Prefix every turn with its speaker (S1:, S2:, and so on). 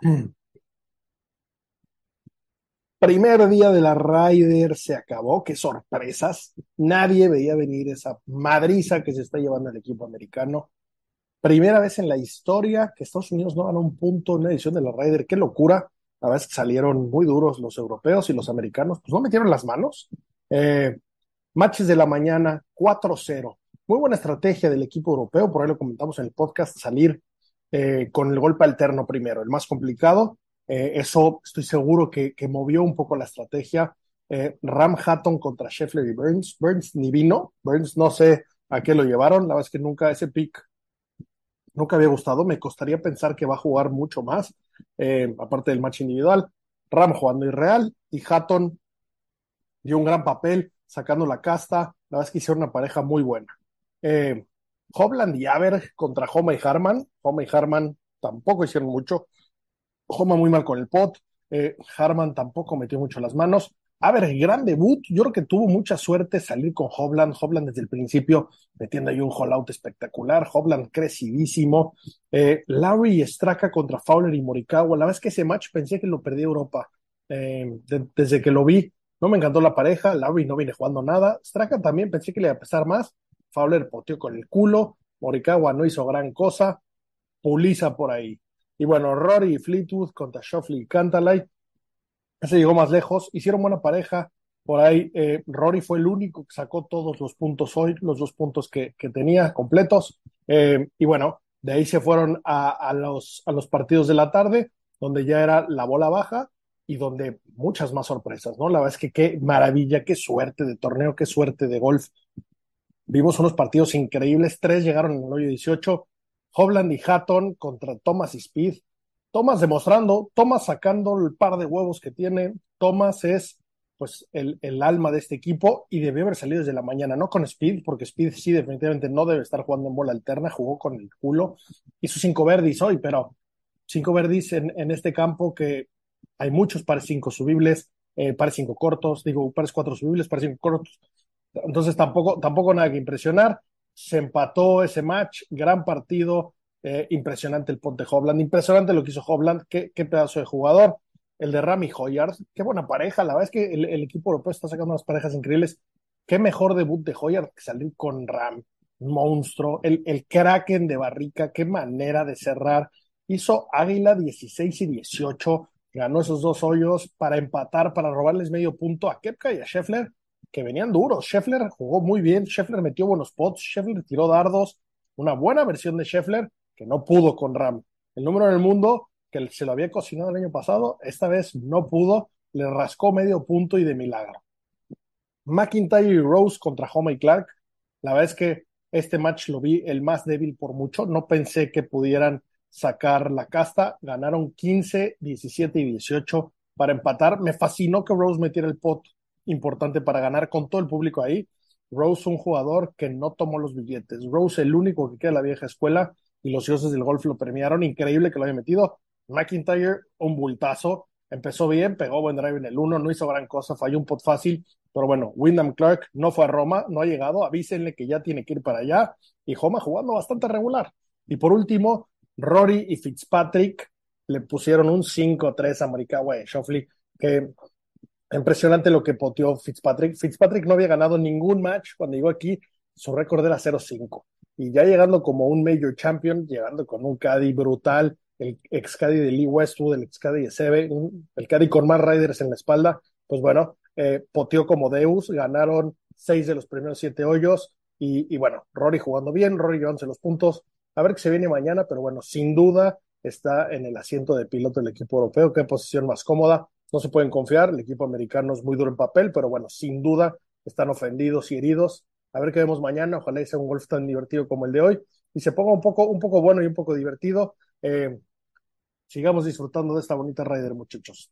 S1: Primer día de la Ryder se acabó, qué sorpresas. Nadie veía venir esa madriza que se está llevando el equipo americano. Primera vez en la historia que Estados Unidos no ganó un punto en una edición de la Ryder, qué locura. La verdad que salieron muy duros los europeos y los americanos, pues no metieron las manos. Eh, matches de la mañana, 4-0. Muy buena estrategia del equipo europeo, por ahí lo comentamos en el podcast, salir eh, con el golpe alterno primero, el más complicado. Eh, eso estoy seguro que, movió un poco la estrategia. Eh, Ram Hatton contra Scheffler y Burns. Burns ni vino. Burns no sé a qué lo llevaron. La verdad es que nunca ese pick nunca había gustado. Me costaría pensar que va a jugar mucho más, aparte del match individual. Ram jugando irreal y Hatton dio un gran papel sacando la casta. La verdad es que hicieron una pareja muy buena. Hobland y Aver contra Homa y Harman. Homa y Harman tampoco hicieron mucho. Homa muy mal con el pot. Eh, Harman tampoco metió mucho las manos. A ver, gran debut. Yo creo que tuvo mucha suerte salir con Hobland. Hobland desde el principio metiendo ahí un out espectacular. Hobland crecidísimo. Eh, Larry y Straka contra Fowler y Morikawa. La verdad es que ese match pensé que lo perdí Europa. Eh, de, desde que lo vi, no me encantó la pareja. Larry no viene jugando nada. Straka también pensé que le iba a pesar más. Fowler poteó con el culo. Morikawa no hizo gran cosa. Puliza por ahí. Y bueno, Rory y Fleetwood contra Shoffley y Cantalay. Ese llegó más lejos. Hicieron buena pareja. Por ahí eh, Rory fue el único que sacó todos los puntos hoy, los dos puntos que, tenía completos. Eh, y bueno, de ahí se fueron a, a, los, a los partidos de la tarde, donde ya era la bola baja y donde muchas más sorpresas, ¿no? La verdad es que qué maravilla, qué suerte de torneo, qué suerte de golf. Vimos unos partidos increíbles. Tres llegaron en el hoyo 18. Hobland y Hatton contra Thomas y Speed. Thomas demostrando, Thomas sacando el par de huevos que tiene. Thomas es pues el, alma de este equipo y debió haber salido desde la mañana, no con Speed, porque Speed sí definitivamente no debe estar jugando en bola alterna, jugó con el culo, hizo cinco verdis hoy, pero cinco verdis en, en este campo que hay muchos pares cinco subibles, eh, pares cinco cortos, digo, pares cuatro subibles, pares cinco cortos, entonces tampoco, tampoco nada que impresionar, se empató ese match, gran partido, eh, impresionante el Ponte Hobland, impresionante lo que hizo Hobland, qué, qué pedazo de jugador, el de Rami Hoyard, qué buena pareja, la verdad es que el, equipo europeo está sacando unas parejas increíbles, qué mejor debut de Hoyard que salir con Ram, monstruo, el, el Kraken de Barrica, qué manera de cerrar, hizo Águila 16 y 18, ganó esos dos hoyos para empatar, para robarles medio punto a Kepka y a Scheffler, que venían duros. Scheffler jugó muy bien, Scheffler metió buenos pots, Scheffler tiró dardos, una buena versión de Scheffler que no pudo con Ram. El número en el mundo que se lo había cocinado el año pasado, esta vez no pudo, le rascó medio punto y de milagro. McIntyre y Rose contra Homa y Clark. La verdad es que este match lo vi el más débil por mucho. No pensé que pudieran sacar la casta. Ganaron 15, 17 y 18 para empatar. Me fascinó que Rose metiera el pot importante para ganar con todo el público ahí. Rose, un jugador que no tomó los billetes. Rose, el único que queda de la vieja escuela y los dioses del golf lo premiaron. Increíble que lo haya metido. McIntyre, un bultazo. Empezó bien, pegó buen drive en el 1, no hizo gran cosa, falló un pot fácil. Pero bueno, Wyndham Clark no fue a Roma, no ha llegado. Avísenle que ya tiene que ir para allá. Y Homa jugando bastante regular. Y por último, Rory y Fitzpatrick le pusieron un 5-3 a Morikawa y Shoffley, que impresionante lo que poteó Fitzpatrick. Fitzpatrick no había ganado ningún match cuando llegó aquí, su récord era 0-5. Y ya llegando como un Major Champion, llegando con un caddy brutal, el ex caddy de Lee Westwood, el ex caddy de Seve, el caddy con más riders en la espalda, pues bueno, eh, poteó como Deus, ganaron seis de los primeros siete hoyos. Y, y bueno, Rory jugando bien, Rory llevándose los puntos. A ver qué se viene mañana, pero bueno, sin duda está en el asiento de piloto del equipo europeo. Qué posición más cómoda no se pueden confiar, el equipo americano es muy duro en papel, pero bueno, sin duda están ofendidos y heridos. A ver qué vemos mañana, ojalá sea un golf tan divertido como el de hoy y se ponga un poco, un poco bueno y un poco divertido. Eh, sigamos disfrutando de esta bonita Ryder, muchachos.